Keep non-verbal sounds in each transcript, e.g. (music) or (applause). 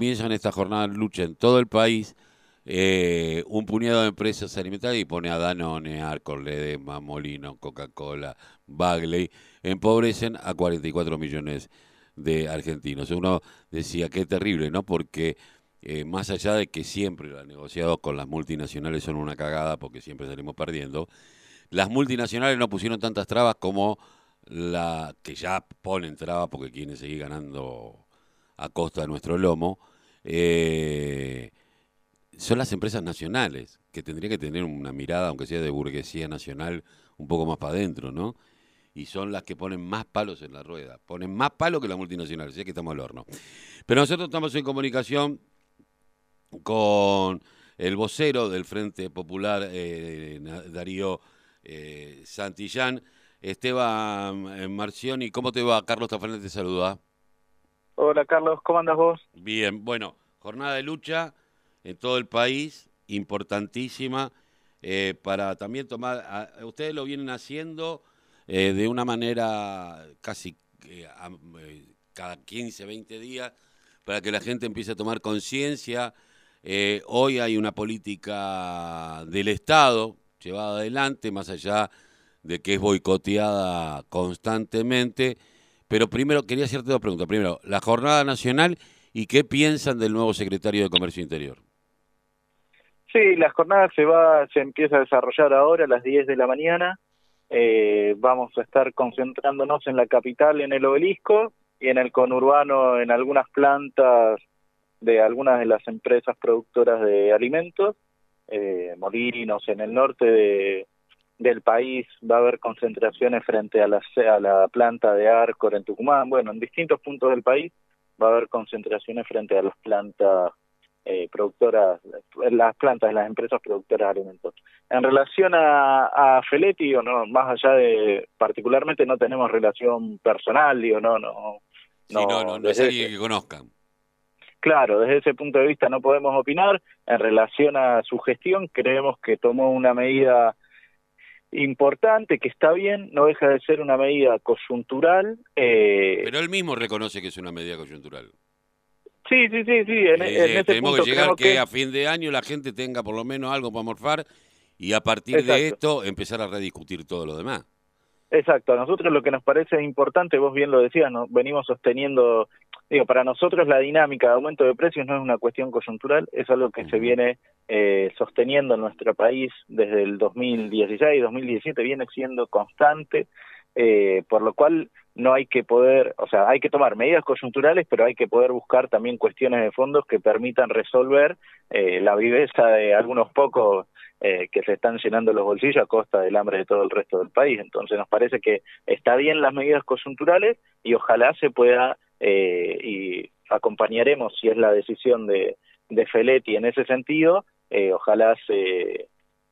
comienzan esta jornada de lucha en todo el país, eh, un puñado de empresas alimentarias y pone a Danone, Arcor, Ledema, Molino, Coca-Cola, Bagley, empobrecen a 44 millones de argentinos. Uno decía, qué terrible, ¿no? Porque eh, más allá de que siempre los negociados con las multinacionales son una cagada porque siempre salimos perdiendo, las multinacionales no pusieron tantas trabas como la que ya ponen trabas porque quieren seguir ganando a costa de nuestro lomo. Eh, son las empresas nacionales, que tendrían que tener una mirada, aunque sea de burguesía nacional, un poco más para adentro, ¿no? Y son las que ponen más palos en la rueda, ponen más palos que las multinacionales, así que estamos al horno. Pero nosotros estamos en comunicación con el vocero del Frente Popular, eh, Darío eh, Santillán. Esteban Marcioni, ¿cómo te va? Carlos Tafanel te saluda. Hola Carlos, ¿cómo andas vos? Bien, bueno, jornada de lucha en todo el país, importantísima, eh, para también tomar, ustedes lo vienen haciendo de una manera casi cada 15, 20 días, para que la gente empiece a tomar conciencia eh, hoy hay una política del Estado llevada adelante, más allá de que es boicoteada constantemente. Pero primero, quería hacerte dos preguntas. Primero, la jornada nacional y qué piensan del nuevo secretario de Comercio Interior. Sí, la jornada se va, se empieza a desarrollar ahora a las 10 de la mañana. Eh, vamos a estar concentrándonos en la capital, en el obelisco, y en el conurbano, en algunas plantas de algunas de las empresas productoras de alimentos, eh, Molinos, en el norte de, del país va a haber concentraciones frente a la, a la planta de Arcor en Tucumán, bueno, en distintos puntos del país va a haber concentraciones frente a las plantas eh, productoras, las plantas de las empresas productoras de alimentos. En relación a, a Feletti, o no, más allá de, particularmente no tenemos relación personal, digo, no, no. no, no, no, no es alguien que conozcan Claro, desde ese punto de vista no podemos opinar. En relación a su gestión, creemos que tomó una medida importante, que está bien, no deja de ser una medida coyuntural. Eh... Pero él mismo reconoce que es una medida coyuntural. Sí, sí, sí, sí. En, eh, tenemos que llegar que, a fin de año la gente tenga por lo menos algo para morfar y a partir de esto empezar a rediscutir todo lo demás. Exacto, a nosotros lo que nos parece importante, vos bien lo decías, ¿no? venimos sosteniendo Digo, para nosotros la dinámica de aumento de precios no es una cuestión coyuntural, es algo que se viene eh, sosteniendo en nuestro país desde el 2016, 2017, viene siendo constante, eh, por lo cual no hay que poder, o sea, hay que tomar medidas coyunturales, pero hay que poder buscar también cuestiones de fondos que permitan resolver eh, la viveza de algunos pocos eh, que se están llenando los bolsillos a costa del hambre de todo el resto del país. Entonces nos parece que está bien las medidas coyunturales y ojalá se pueda eh, y acompañaremos si es la decisión de, de Feletti en ese sentido, eh, ojalá se,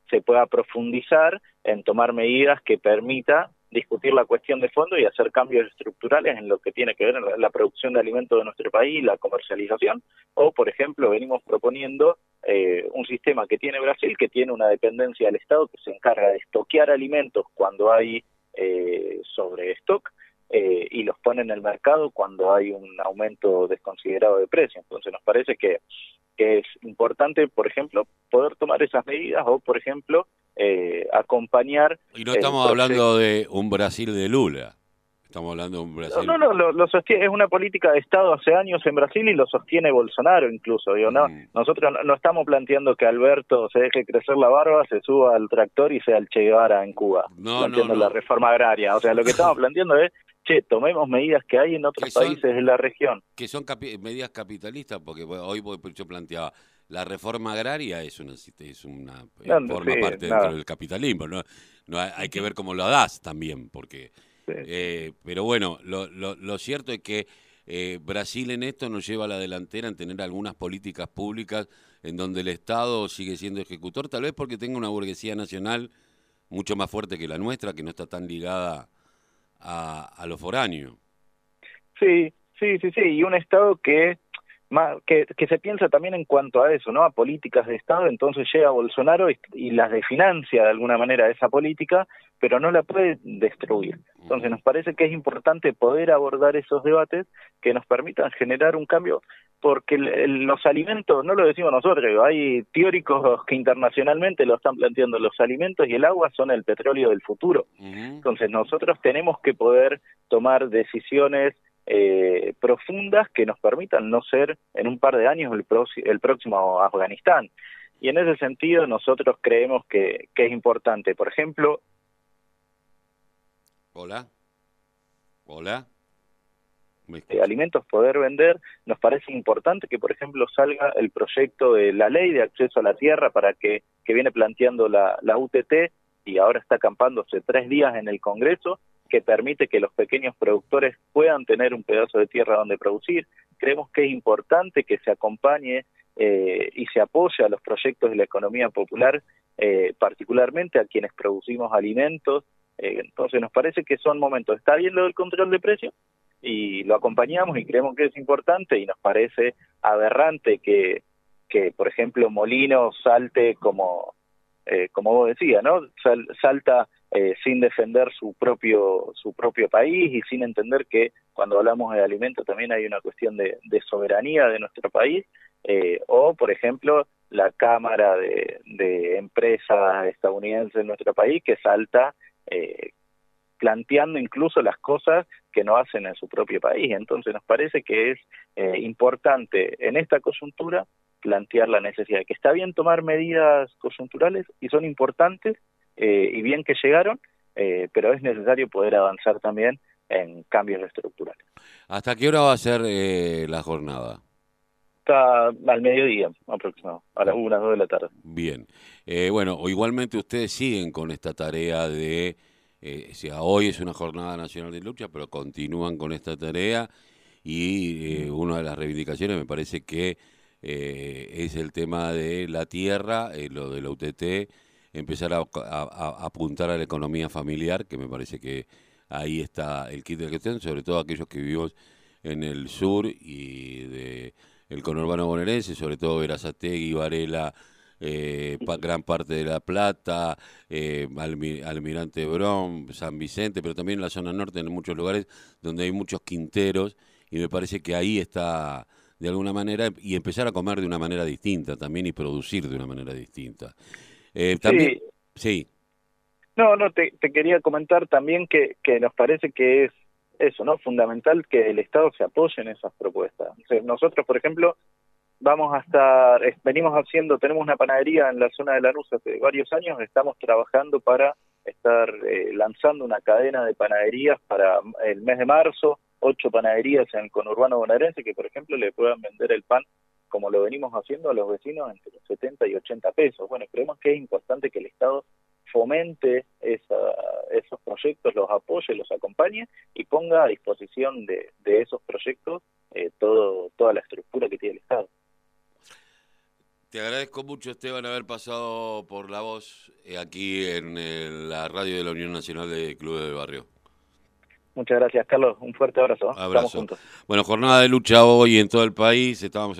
se pueda profundizar en tomar medidas que permita discutir la cuestión de fondo y hacer cambios estructurales en lo que tiene que ver en la, producción de alimentos de nuestro país, la comercialización, o por ejemplo venimos proponiendo eh, un sistema que tiene Brasil, que tiene una dependencia del Estado que se encarga de estoquear alimentos cuando hay eh, sobre stock eh, y los pone en el mercado cuando hay un aumento desconsiderado de precio. Entonces nos parece que, que es importante, por ejemplo, poder tomar esas medidas o, por ejemplo, eh, acompañar... Y no estamos hablando de un Brasil de Lula. Estamos hablando de un Brasil. No, no, lo, sostiene, es una política de Estado hace años en Brasil y lo sostiene Bolsonaro incluso. Digo, no, mm. nosotros no, estamos planteando que Alberto se deje crecer la barba, se suba al tractor y sea el Che Guevara en Cuba. No, planteando la reforma agraria. O sea, lo que estamos (laughs) planteando es che, tomemos medidas que hay en otros países de la región. Que son medidas capitalistas, porque hoy yo planteaba, la reforma agraria es una, es una forma parte dentro del capitalismo, ¿no? no hay, que ver cómo lo das también, porque... Eh, pero bueno, lo, lo, cierto es que eh, Brasil en esto nos lleva a la delantera en tener algunas políticas públicas en donde el Estado sigue siendo ejecutor, tal vez porque tenga una burguesía nacional mucho más fuerte que la nuestra, que no está tan ligada a, a lo foráneo. Sí, sí, sí, sí, y un Estado que, que, que se piensa también en cuanto a eso, ¿no? A políticas de Estado, entonces llega Bolsonaro y, y las desfinancia de alguna manera esa política, pero no la puede destruir. Entonces nos parece que es importante poder abordar esos debates que nos permitan generar un cambio porque los alimentos, no lo decimos nosotros, hay teóricos que internacionalmente lo están planteando, los alimentos y el agua son el petróleo del futuro. Entonces nosotros tenemos que poder tomar decisiones eh, profundas que nos permitan no ser en un par de años el, el próximo Afganistán. Y en ese sentido nosotros creemos que, que es importante. Por ejemplo... Hola. Hola. De alimentos poder vender, nos parece importante que, por ejemplo, salga el proyecto de la ley de acceso a la tierra para que, que viene planteando la, la UTT y ahora está acampándose tres días en el Congreso, que permite que los pequeños productores puedan tener un pedazo de tierra donde producir. Creemos que es importante que se acompañe eh, y se apoye a los proyectos de la economía popular, eh, particularmente a quienes producimos alimentos. Eh, entonces nos parece que son momentos. Está bien lo del control de precios y lo acompañamos y creemos que es importante y nos parece aberrante que, que por ejemplo, Molino salte como, como vos decías, ¿no? salta eh, sin defender su propio su propio país y sin entender que cuando hablamos de alimentos también hay una cuestión de, soberanía de nuestro país eh, o por ejemplo la cámara de, de empresas estadounidenses en nuestro país que salta eh, planteando incluso las cosas que no hacen en su propio país. Entonces nos parece que es importante en esta coyuntura plantear la necesidad de que está bien tomar medidas coyunturales y son importantes eh, y bien que llegaron, eh, pero es necesario poder avanzar también en cambios estructurales. ¿Hasta qué hora va a ser eh, la jornada? Está al mediodía aproximadamente, a las 1, 2 de la tarde. Bien. bueno, o igualmente ustedes siguen con esta tarea de, eh, sea, hoy es una jornada nacional de lucha, pero continúan con esta tarea y una de las reivindicaciones me parece que es el tema de la tierra, lo de la UTT, empezar a, apuntar a la economía familiar, que me parece que ahí está el kit de cuestión, sobre todo aquellos que vivimos en el sur y de el conurbano bonaerense, sobre todo Verazategui, Varela, eh, gran parte de La Plata, eh, Almirante Brón, San Vicente, pero también en la zona norte, en muchos lugares donde hay muchos quinteros, y me parece que ahí está de alguna manera, y empezar a comer de una manera distinta también y producir de una manera distinta. Eh, también, sí. No, no, te, quería comentar también que, que nos parece que es eso, ¿no? Fundamental que el Estado se apoye en esas propuestas. nosotros, por ejemplo, vamos a estar, venimos haciendo, tenemos una panadería en la zona de Lanús hace varios años, estamos trabajando para estar eh, lanzando una cadena de panaderías para el mes de marzo, ocho panaderías en el conurbano bonaerense que, por ejemplo, le puedan vender el pan como lo venimos haciendo a los vecinos entre los 70 y 80 pesos. Bueno, creemos que es importante que el Estado fomente esos proyectos, los apoye, los acompañe y ponga a disposición de, esos proyectos eh, todo, toda la estructura que tiene el Estado. Te agradezco mucho, Esteban, haber pasado por la voz eh, aquí en la radio de la Unión Nacional de Clubes de Barrio. Muchas gracias, Carlos. Un fuerte abrazo. Abrazo. Bueno, jornada de lucha hoy en todo el país. Estábamos